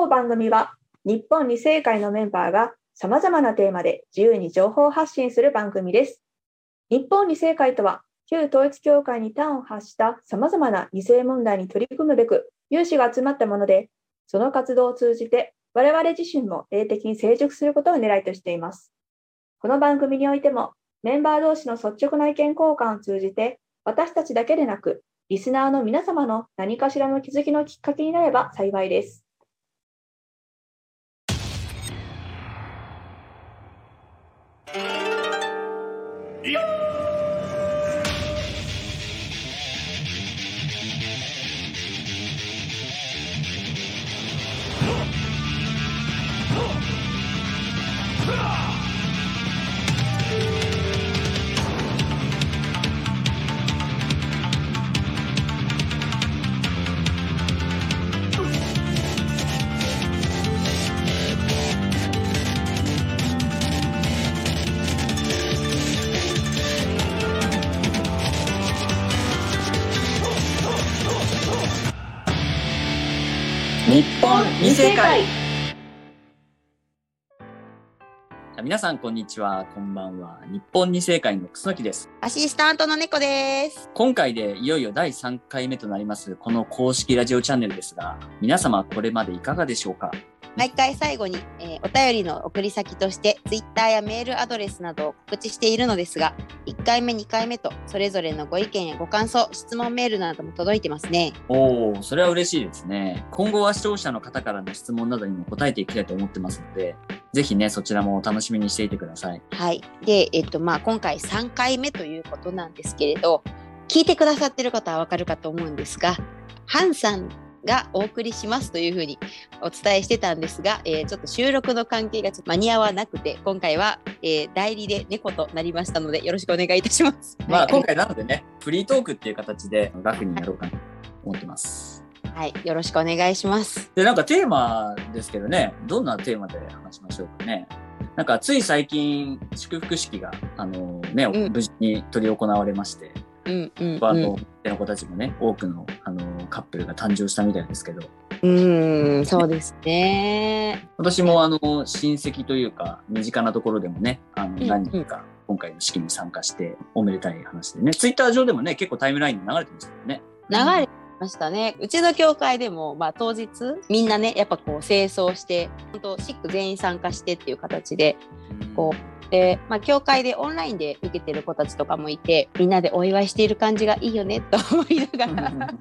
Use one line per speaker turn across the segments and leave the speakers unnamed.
当番組は日本二世会のメンバーが様々なテーマで自由に情報発信する番組です。日本二世会とは旧統一教会に端を発した様々な二世問題に取り組むべく有志が集まったもので、その活動を通じて我々自身も霊的に成熟することを狙いとしています。この番組においてもメンバー同士の率直な意見交換を通じて私たちだけでなくリスナーの皆様の何かしらの気づきのきっかけになれば幸いです。
日本二世会
会
皆さんこんにちは。こんばんは。日本二世会の楠木です。
アシスタントの猫です。
今回でいよいよ第3回目となりますこの公式ラジオチャンネルですが皆様これまでいかがでしょうか？
毎回最後に、えーお便りの送り先として Twitter やメールアドレスなどを告知しているのですが、1回目、2回目とそれぞれのご意見やご感想、質問メールなども届いてますね。
おおそれは嬉しいですね今後は視聴者の方からの質問などにも答えていきたいと思ってますのでぜひねそちらもお楽しみにしていてください
はい。で、えっと、まあ、今回3回目ということなんですけれど、聞いてくださってる方はわかるかと思うんですが、ハンさんがお送りしますというふうにお伝えしてたんですが、えーちょっと収録の関係がちょっと間に合わなくて、今回は、えー代理で猫となりましたので、よろしくお願いいたします。
まあ
はい
今回なのでねフリートークっていう形でラフにやろうかなと思ってます
はい、よろしくお願いします。
で、なんかテーマですけどね、どんなテーマで話しましょうかね。なんかつい最近、祝福式が、あのね、
うん
無事に執り行われまして、
うんうん
あの、
うん。
の子たちもね、多くの、あのカップルが誕生したみたいですけど、
うーん、そうですね。
私もあの、親戚というか、身近なところでもね、あの、
うん
何人か今回の式に参加して、おめでたい話でね、ツイッター上でもね、結構タイムラインに流れてましたよね。
流れてましたね。うちの教会でも、まあ、当日みんなねやっぱこう清掃して本当シック全員参加してっていう形で
うん
こで、まあ、教会でオンラインで受けてる子たちとかもいてみんなでお祝いしている感じがいいよねと思いながら。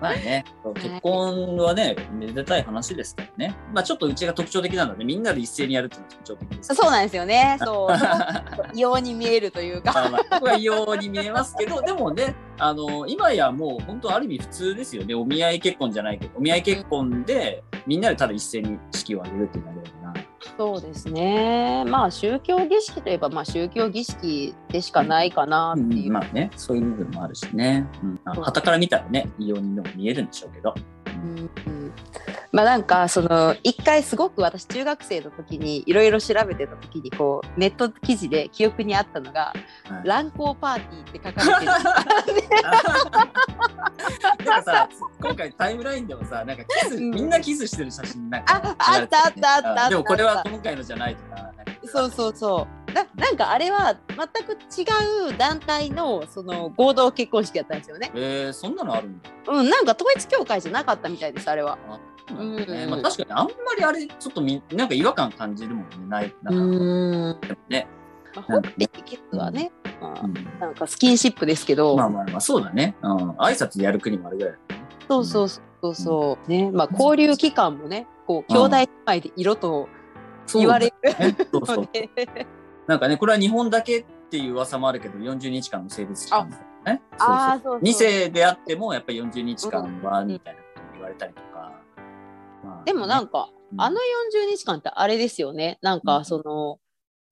まあね、結婚はね、めでたい話ですからね。まあちょっとうちが特徴的なので、みんなで一斉にやるっていうのが特徴的です。
そうなんですよね。そう。
ま
異様に見えるというか。
あまあ、ここは異様に見えますけど、でもね、あの、今やもう本当ある意味普通ですよね。お見合い結婚じゃないけど、お見合い結婚で、みんなでただ一斉に式を挙げるっていうだけだから。
そうですね。まあ宗教儀式といえばまあ宗教儀式でしかないかなっていう。
まあね、そういう部分もあるしね。うん、まあ旗から見たらね、異様にでも見えるんでしょうけど。
うんうんまあなんかその一回すごく私中学生の時にいろいろ調べてた時にこうネット記事で記憶にあったのが
はい「
乱交パーティー」って書かれてる
なんかさ、今回タイムラインでもさ、なんかキス、
うん
みんなキスしてる写真なんか
ああった。あったあったあった
でもこれは今回のじゃないとか
そうそうそうななんかあれは全く違う団体のその合同結婚式だったんですよね。
えー、そんなのあるんだ。
うんなんか統一教会じゃなかったみたいですあれは。
うん
うん。
まあ、確かにあんまりあれちょっとみなんか違和感感じるもんね。ないなんか。ね、
まあ、ホッペキスはね、まあ
うん。
なんかスキンシップですけど、
まあまあまあそうだね、うん、挨拶やる国もあるぐらいだね。
そうそうそうそう、ねまあ交流期間もねこう兄弟姉妹で色と言われる
ね。そうそう なんかねこれは日本だけっていう噂もあるけど40日間の性別期間だよね。そう
そう。そう
2世であってもやっぱり40日間はみたいなこと言われたりとか、まあ
でもなんか、
うん。
あの40日間ってあれですよね。なんか
うん。
その、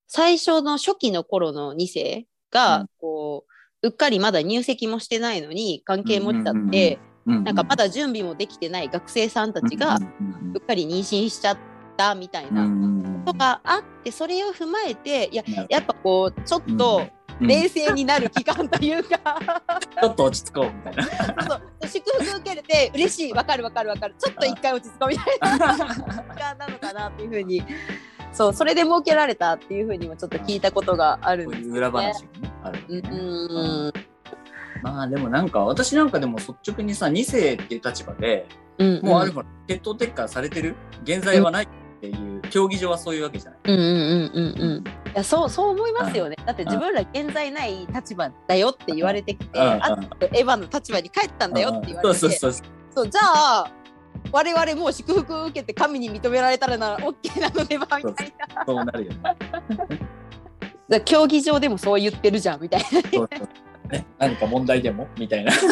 最初の初期の頃の2世が、
うん。
こううっかりまだ入籍もしてないのに関係持っちゃって、
うんうんうんうん
なんかまだ準備もできてない学生さんたちが
うん。
うっかり妊娠しちゃったみたい
うん。う
なとがあってそれを踏まえていややっぱこうちょっと
うん。
冷静になる期間というか
ちょっと落ち着こうみたいな。
そう祝福受けれて嬉しいわかるわかるわかる。ちょっと一回落ち着こうみたいな時間なのかなっていうふうに。そうそれで設けられたっていうふうにもちょっと聞いたことがあるんですよ
裏話が
ね。
ね、ある。
うん
よね。
うん。
まあでもなんか私なんかでも率直にさ2世っていう立場で
うん
もうあるほら血統撤回されてる？現在はないっていう競技場はそういうわけじゃない。
うんうんうんうんうん。いやそうそう思いますよね。だって自分ら現在ない立場だよって言われてきて
うん。
あとエヴァの立場に帰ったんだよって言われて
そうそうそう
そう。じゃあ我々もう祝福を受けて神に認められたらなら OK なのではみたいな。
そうなるよね。
だから競技場でもそう言ってるじゃんみたいな。
そうそう。ね何か問題でも？みたいな。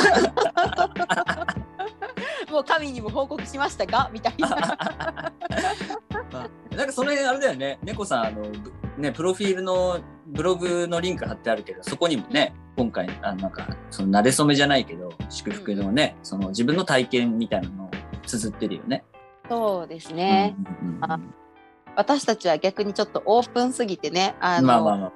もう神にも報告しましたがみたいな。
ま あなんかその辺あれだよね、猫さんあの、ぶね、プロフィールのブログのリンク貼ってあるけど、そこにもね、今回、あなんか、その、慣れ初めじゃないけど、祝福のね、その自分の体験みたいなのを綴ってるよね。
そうですね、
うんうんうん
あ私たちは逆にちょっとオープンすぎてねあの、
まあまあまあ。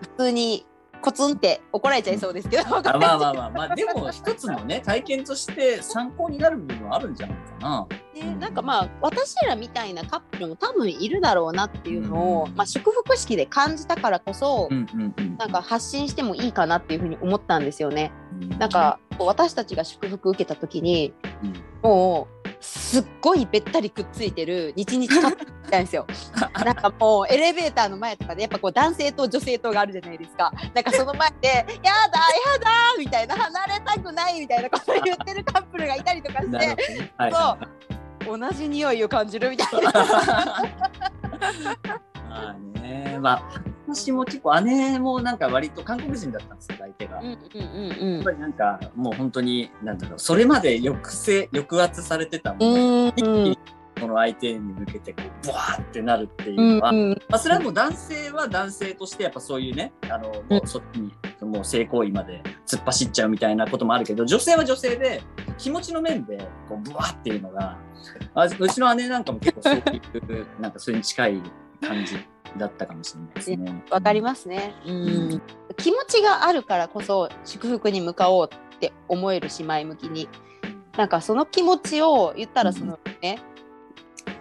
普通にコツンって怒られちゃいそうですけど、
あまあまあまあまあ、でも一つのね、体験として参考になる部分はあるんじゃないかな。
ね、なんかまあ私らみたいなカップルも多分いるだろうなっていうのを、
うん
まあ、祝福式で感じたからこそ、
うんうんうん。
なんか発信してもいいかなっていうふうに思ったんですよね。
うん、
なんか私たちが祝福受けた時に
うん、
もうすっごいべったりくっついてる日々カップルみたいんですよ。なんかもうエレベーターの前とかでやっぱこう男性と女性とがあるじゃないですか。なんかその前で「やだやだ」みたいな離れたくないみたいなことを言ってるカップルがいたりとかして
どね。はいは
同じ匂いを感じるみたいな。
まあね、まあ、私も結構姉もなんか割と韓国人だったんですよ、相手が。
うん
や
うんうん。
っぱりなんかもう本当に、なんだろう、それまで抑制、抑圧されてたも
うん
のが、一気
うん。
にこの相手に向けてこう、ブワーってなるっていう
うん
のは、
うん。
まあ、それはもう男性は男性としてやっぱそういうね、あの、もうそっちに、もう性行為まで突っ走っちゃうみたいなこともあるけど、女性は女性で、気持ちの面で、こう、ブワーっていうのが、あうちの姉なんかも結構そういう、なんかそれに近い感じだったかもしれないですね。
わかりますね、うん。気持ちがあるからこそ祝福に向かおうって思えるし前向きに。なんかその気持ちを言ったらそのね、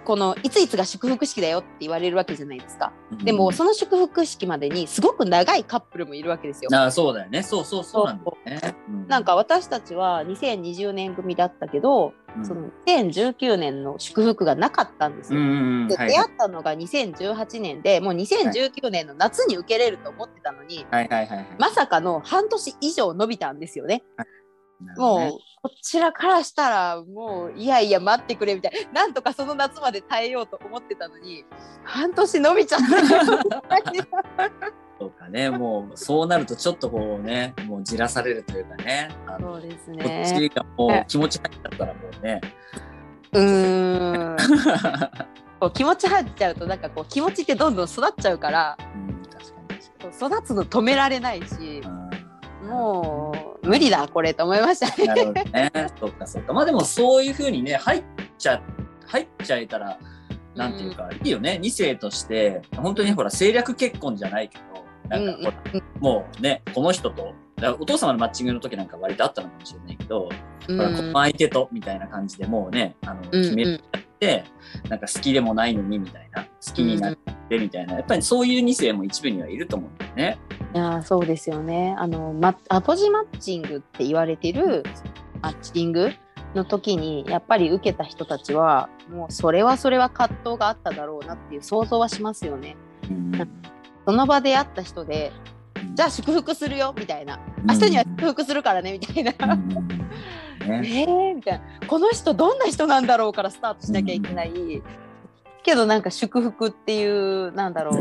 このいついつが祝福式だよって言われるわけじゃないですか。
うん
でもその祝福式までにすごく長いカップルもいるわけですよ。
ああそうだよね。そうそうそうなんだよね。う
なんか私たちは2020年組だったけど、
うん
その2019年の祝福がなかったんですよ。で
はい
出会ったのが2018年でもう2019年の夏に受けれると思ってたのに。まさかの半年以上伸びたんですよね。もうこちらからしたらもういやいや待ってくれみたいななんとかその夏まで耐えようと思ってたのに半年伸びちゃった。
そうかね、もうそうなるとちょっとこうね、もうじらされるというかね、あの
そうです
こっ
ね。
ちがもう気持ち入っちゃったらもうね。
うーんこう気持ち入っちゃうとなんかこう気持ちってどんどん育っちゃうから
うん、確かに
育つの止められないし。もう無理だこれと思いました
うんなる
ね。
ほどね。そうかそうか。まあでもそういうふうにね、入っちゃ、入っちゃえたら、なんていうか、いいよね。2世として、本当にほら、政略結婚じゃないけど、なんかほら、もうね、この人と、だからお父様のマッチングの時なんか割とあったのかもしれないけど、
うん
ほらこの相手とみたいな感じでもうね、あの
うん
決めちゃって、なんか好きでもないのにみたいな、好きになってみたいな、やっぱりそういう2世も一部にはいると思うんだよね。
いやーそうですよね。あの、ま、アポジマッチングって言われてるマッチングの時にやっぱり受けた人たちはもうそれはそれは葛藤があっただろうなっていう想像はしますよね。
うん。
その場で会った人でじゃあ祝福するよみたいな。明日には祝福するからねみたいな。
うんうん
え
ね、
ー、みたいな。この人どんな人なんだろうからスタートしなきゃいけない、けどなんか祝福っていうなんだろう。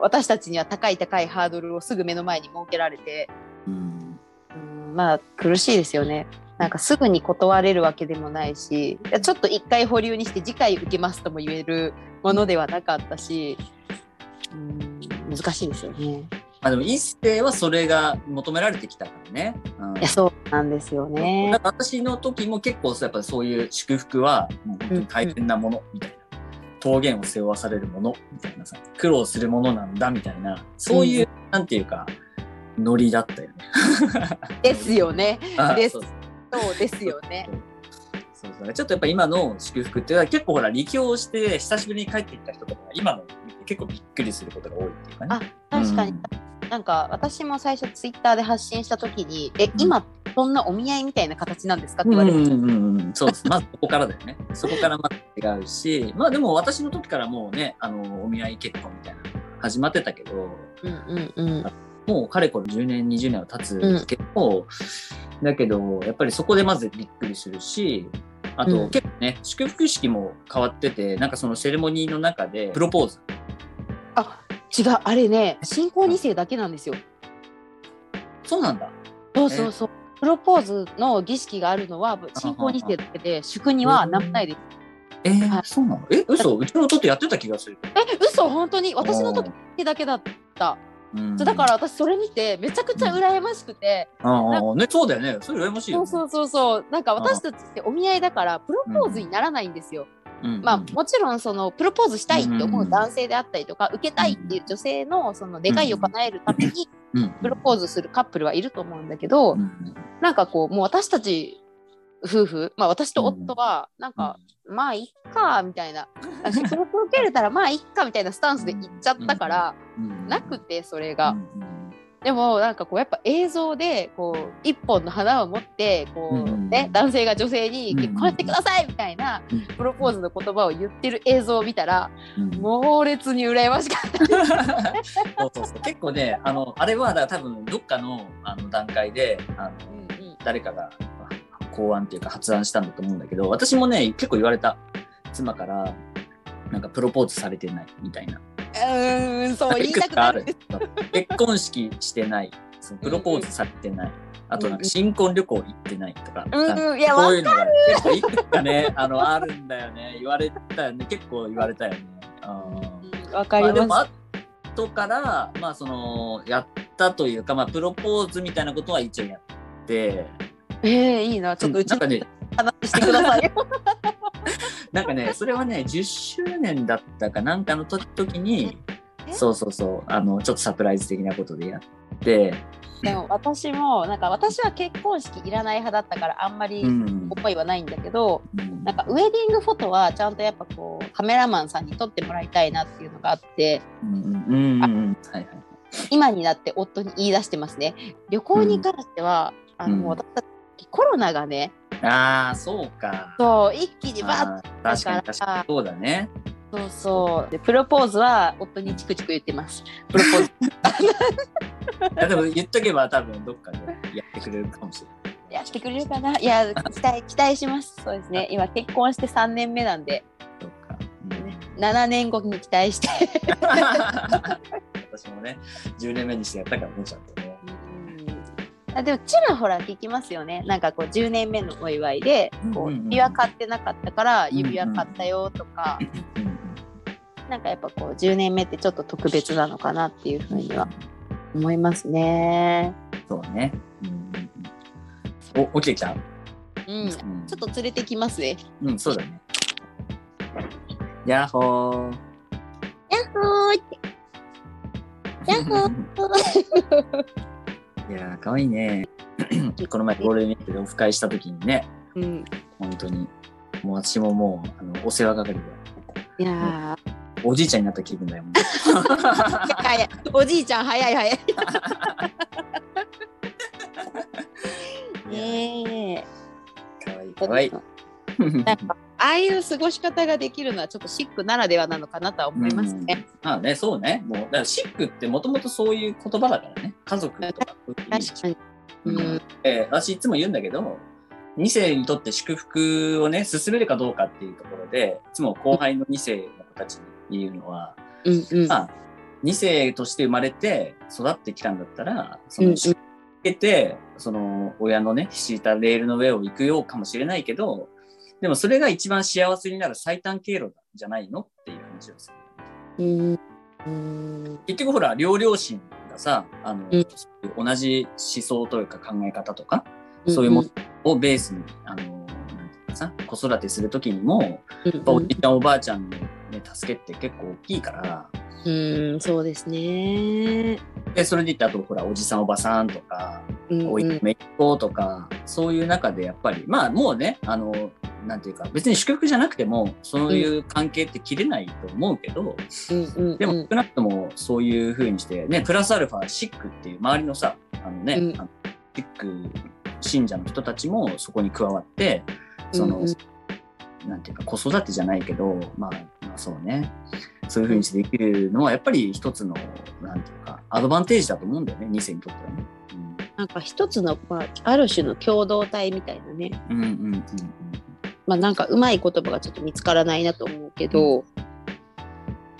私たちには高い高いハードルをすぐ目の前に設けられて。
うん。
うんまあ苦しいですよね。なんかすぐに断れるわけでもないし。ちょっと一回保留にして次回受けますとも言えるものではなかったし。うん難しいですよね。
まあでも一世はそれが求められてきたからね。うん
いやそうなんですよね
私の時も結構そうやっぱそういう祝福はもう本当に大変なものみたいな、峠を背負わされるものみたいなさ苦労するものなんだみたいなそういう、なんていうかノリだったよね。
ですよね。です
あそう
ですよね。
そうそうちょっとやっぱ今の祝福っていうのは結構ほら離郷して久しぶりに帰ってきた人とかが今の結構びっくりすることが多いっていうかね。
確かに、
うん
なんか私も最初ツイッターで発信した時に「え今そんなお見合いみたいな形なんですか?」って言われました。
うんうんうん、そうです。まずそこからだよね。そこからまず違うし、まあでも私の時からもうね、あの、お見合い結婚みたいなの始まってたけど、
うんうんうん
もうかれこれ10年、20年は経つけど、だけど、やっぱりそこでまずびっくりするし、あと、
うん
結構ね、祝福式も変わってて、なんかそのセレモニーの中でプロポーズ。
あ違うあれね新婚2世だけなんですよ。
そうなんだ。
そうそうそう。プロポーズの儀式があるのは新婚2世だけで祝には何もないです。
えー
はい
そうなの？え、嘘？うちの弟やってた気がする。
え嘘？本当に？私の時だけだった。
うん
だから私それ見てめちゃくちゃ羨ましくて、
ああ、ね、そうだよね。それ羨ましい。
そうそうそうそうなんか私たちってお見合いだからプロポーズにならないんですよ。
うん
まあもちろんそのプロポーズしたいって思う男性であったりとか、受けたいっていう女性のその願いを叶えるために
うん。
プロポーズするカップルはいると思うんだけど、
うん。
なんかこうもう私たち夫婦まあ私と夫はなんか、まあいっかみたいな祝福受けれたらまあいっかみたいなスタンスで行っちゃったから、
うん。
なくてそれが。
うん。うん
でもなんかこうやっぱ映像でこう一本の花を持ってこう、
うん
ね男性が女性に
うん
結婚してくださいみたいな
うん。
プロポーズの言葉を言ってる映像を見たら
うん。
猛烈に羨ましかった。
そうそうそう。結構ねあのあれはだ多分どっかのあの段階であの誰かが考案っていうか発案したんだと思うんだけど私もね結構言われた妻からなんかプロポーズされてないみたいな
うーんそう言いたくなる。
結婚式してないそのプロポーズされてない、あとなんか新婚旅行行ってないとか、
うんうん。いや
こういうのが結構いくつかね。あのあるんだよね。言われたよね。結構言われたよね。
わかり
まあ、でも
ます。
後からまあそのやったというかまあプロポーズみたいなことは一応やって。
えー、いいな。ちょっとうち
なんかね
話してくださいよ。
なんかねそれはね10周年だったかなんかの時時に
え？
そうそうそうあのちょっとサプライズ的なことでやって、
でも私もなんか私は結婚式いらない派だったからあんまり
うん。
思いはないんだけど、
うん。
なんかウェディングフォトはちゃんとやっぱこうカメラマンさんに撮ってもらいたいなっていうのがあって
うんうんうんうん。はいはい
今になって夫に言い出してますね。旅行に関しては、あの
うん。
もう私たちコロナがね
ああそうか。
そう一気にバッ
確かに確かにそうだね。
そうそう。でプロポーズは夫にチクチク言ってます。プロポーズ。
いやでも言っとけば多分どっかでやってくれるかもしれない。
やってくれるかな？いや期待期待します。そうですね。今結婚して3年目なんで。
そうか、うん
7年後に期待して。
私もね10年目にしてやったからねちゃんと。ね
あでもちらほら聞きますよねなんかこう10年目のお祝いでこ
う
指輪買ってなかったから指輪買ったよとか、
うんうん
なんかやっぱこう10年目ってちょっと特別なのかなっていうふうには思いますね。
そうね。うんお、起きてきた。
うん、
うん
ちょっと連れてきますね。
うん、そうだね。やっほー。
やっほー。やっほー。
いやー、かわいいね。この前ゴールデンウィークでオフ会した時にね、
うん、
本当に、もう私ももう、あの、お世話係で、
いや
おじいちゃんになった気分だよ。もう
ー早いおじいちゃん早い早い。ねえ。
かわいい、かわいい。
なんかああいう過ごし方ができるのはちょっとシックならではなのかなとは思いますね。
まあね、そうね。もう、だからシックってもともとそういう言葉だからね。家族とか
確かに。うん、
えー私いつも言うんだけど、2世にとって祝福をね、進めるかどうかっていうところで、いつも後輩の2世の子たちに言うのは、
うん、うん。
まあ、2世として生まれて育ってきたんだったら、そ
うんうん
の祝福を受けて、その親のね、敷いたレールの上を行くようかもしれないけど、でもそれが一番幸せになる最短経路じゃないのっていう話をする。
うん。うん
結局ほら、両両親がさ、あの、同じ思想というか考え方とか、そういうものをベースに、あの、なんていうかさ、子育てするときにも、やっぱおじいちゃんおばあちゃんの、ね、助けって結構大きいから、
うん、そうですね。
で、それで言って、あと、ほら、おじさん、おばさんとか、
うん
おいめっ子とか、そういう中でやっぱり、まあもうね、あの、なんていうか、別に祝福じゃなくても、そういう関係って切れないと思うけど、でも少なくともそういう風にして、ね、プラスアルファ、シックっていう周りのさ、あのね、
うん
あのシック信者の人たちもそこに加わって、その、
うんうん
なんていうか、子育てじゃないけど、まあ、まあそうね、そういう風にしてできるのは、やっぱり一つの、なんていうか、アドバンテージだと思うんだよね、2世にとってはね。
なんか一つの、まあ、ある種の共同体みたいなね。
うん、うん、うんうんうん。
まあなんかうまい言葉がちょっと見つからないなと思うけど、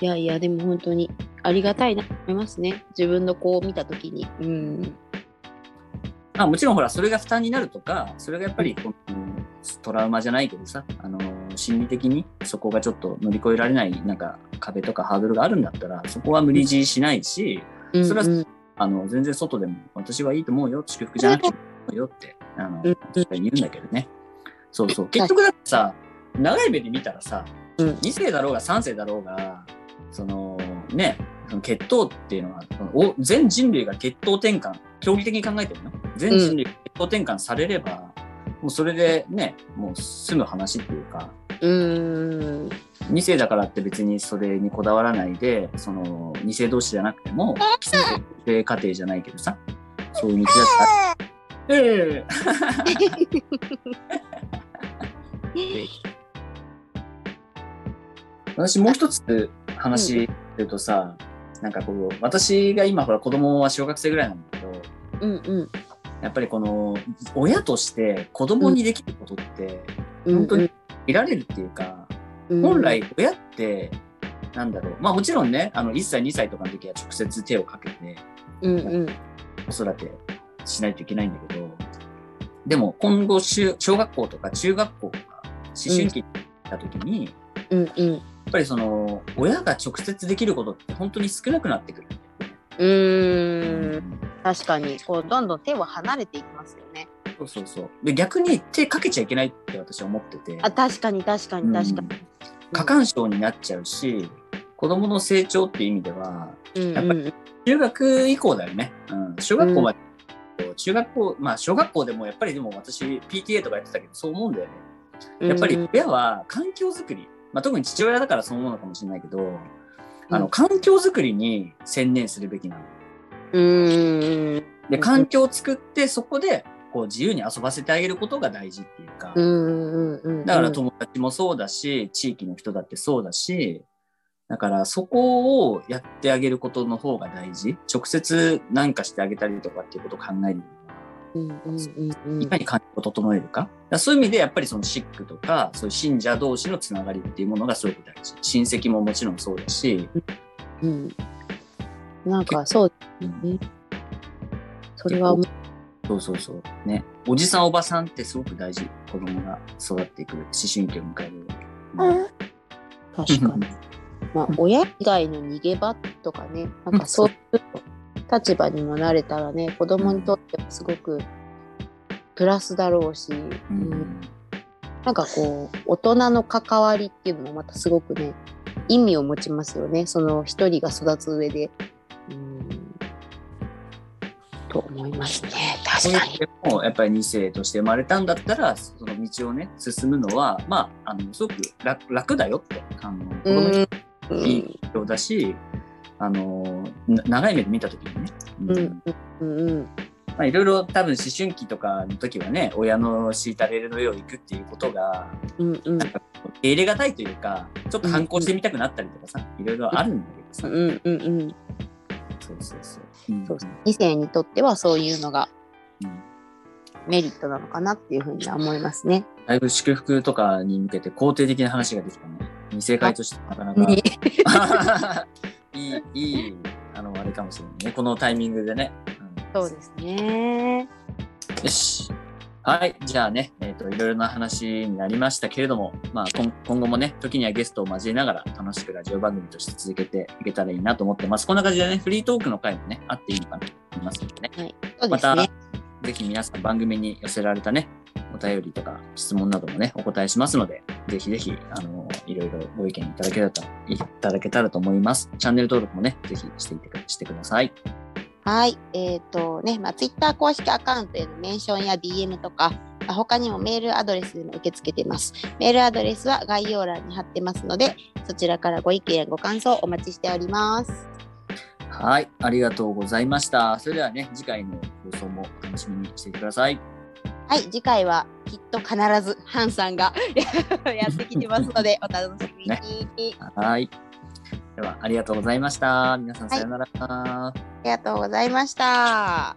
いやいや、でも本当にありがたいなと思いますね。自分の子を見たときに。うん。
まあ、もちろんほらそれが負担になるとかそれがやっぱりこのトラウマじゃないけどさあの心理的にそこがちょっと乗り越えられないなんか壁とかハードルがあるんだったらそこは無理強いしないしそれは
うんうん
あの全然外でも私はいいと思うよ祝福じゃなくてもいいよってあの言うんだけどねそうそう。結局だってさ長い目で見たらさ、
うん
2世だろうが3世だろうがそのねその血統っていうのはそのお全人類が血統転換競技的に考えてるの？全人類が血統転換されれば、もうそれでねもう済む話っていうか。
うん。
2世だからって別にそれにこだわらないでその2世同士じゃなくても既成家庭じゃないけどさそういう道だった。ら。え え私もう一つ話するとさ、なんかこう私が今ほら子供は小学生ぐらいなんだけど
うんうん。
やっぱりこの親として子供にできることって
うん。
本当に見られるっていうか、
うん。
本来親ってなんだろう。まあもちろんねあの1歳2歳とかの時は直接手をかけて
うんうん。
子育てしないといけないんだけどでも今後小小学校とか中学校とか思春期た時に、や
うんうん
っぱりその親が直接できることって本当に少なくなってくる。
うーん確かにこうどんどん手は離れていきますよね。
そうそうそう。で逆に手かけちゃいけないって私は思ってて。
あ確かに確かに確かに。
過干渉になっちゃうし、子供の成長っていう意味では、
うん
やっぱり中学以降だよね。うん、小学校まで、中学校、まあ小学校でもやっぱりでも私 PTA とかやってたけどそう思うんだよね。
うん。
やっぱり親は環境づくり、まあ、特に父親だからそう思うのかもしれないけど、あの
うん
環境づくりに専念するべきなの。
うーん。
で、
うん。
環境を作ってそこでこう自由に遊ばせてあげることが大事っていうか、だから友達もそうだし、地域の人だってそうだし、だからそこをやってあげることの方が大事。直接何かしてあげたりとかっていうことを考えるのいかに環境を整えるか。そういう意味でやっぱりそのシックとか、そういう信者同士のつながりっていうものがすごく大事。親戚ももちろんそうだし、
うんなんかそう
うん
ね。それは
そうそうそう。ね。おじさんおばさんってすごく大事。子供が育っていく、思春期を迎える。
確かに。まあ親以外の逃げ場とかね、なんかそういう立場にもなれたらね、子供にとってもすごくプラスだろうし、
う
うん。
ん
なんかこう大人の関わりっていうのもまたすごくね意味を持ちますよね。その一人が育つ上で。うん。と思いますね。確かに。
でもやっぱり2世として生まれたんだったらその道をね進むのはまああのすごく楽楽だよってあの子供に
うん。
いい状況だし、あのな長い目で見た時にね、うん。
うんうんうん
まあ、いろいろ多分思春期とかの時はね親の敷いたレールの上を行くっていうことが
うんうん。
なんか受け入れがたいというかちょっと反抗してみたくなったりとかさ、いろいろあるんだけどさ、
うんうんうん
そうそうそう。うん。
そう2世にとってはそういうのが
うん。
メリットなのかなっていうふうには思いますね。
だいぶ祝福とかに向けて肯定的な話ができたね。二世会としてなかなか。
ね
いい、いい、あの、あれかもしれないね。このタイミングでね。うん
そうですね。
よし。はい。じゃあね、えっ、と、いろいろな話になりましたけれども、まあ、今今後もね、時にはゲストを交えながら楽しくラジオ番組として続けていけたらいいなと思ってます。こんな感じでね、フリートークの回もね、あっていいのかなと思いますのでね。
そう
また。ぜひ皆さん番組に寄せられたね、お便りとか質問などもね、お答えしますので、ぜひぜひ、あの、いろいろご意見いただけたらといただけたらと思います。チャンネル登録もね、ぜひしていてしてください。
はい。えっ、とね、まあ、Twitter 公式アカウントへのメンションや DM とか、まあ他にもメールアドレスでも受け付けてます。メールアドレスは概要欄に貼ってますので、そちらからご意見やご感想お待ちしております。
はい、ありがとうございました。それではね、次回の放送も楽しみにしていてください。
はい、次回はきっと必ずハンさんが やってきてますので、お楽しみに。
ねはい。では、ありがとうございました。皆さん、さようなら。
ありがとうございました。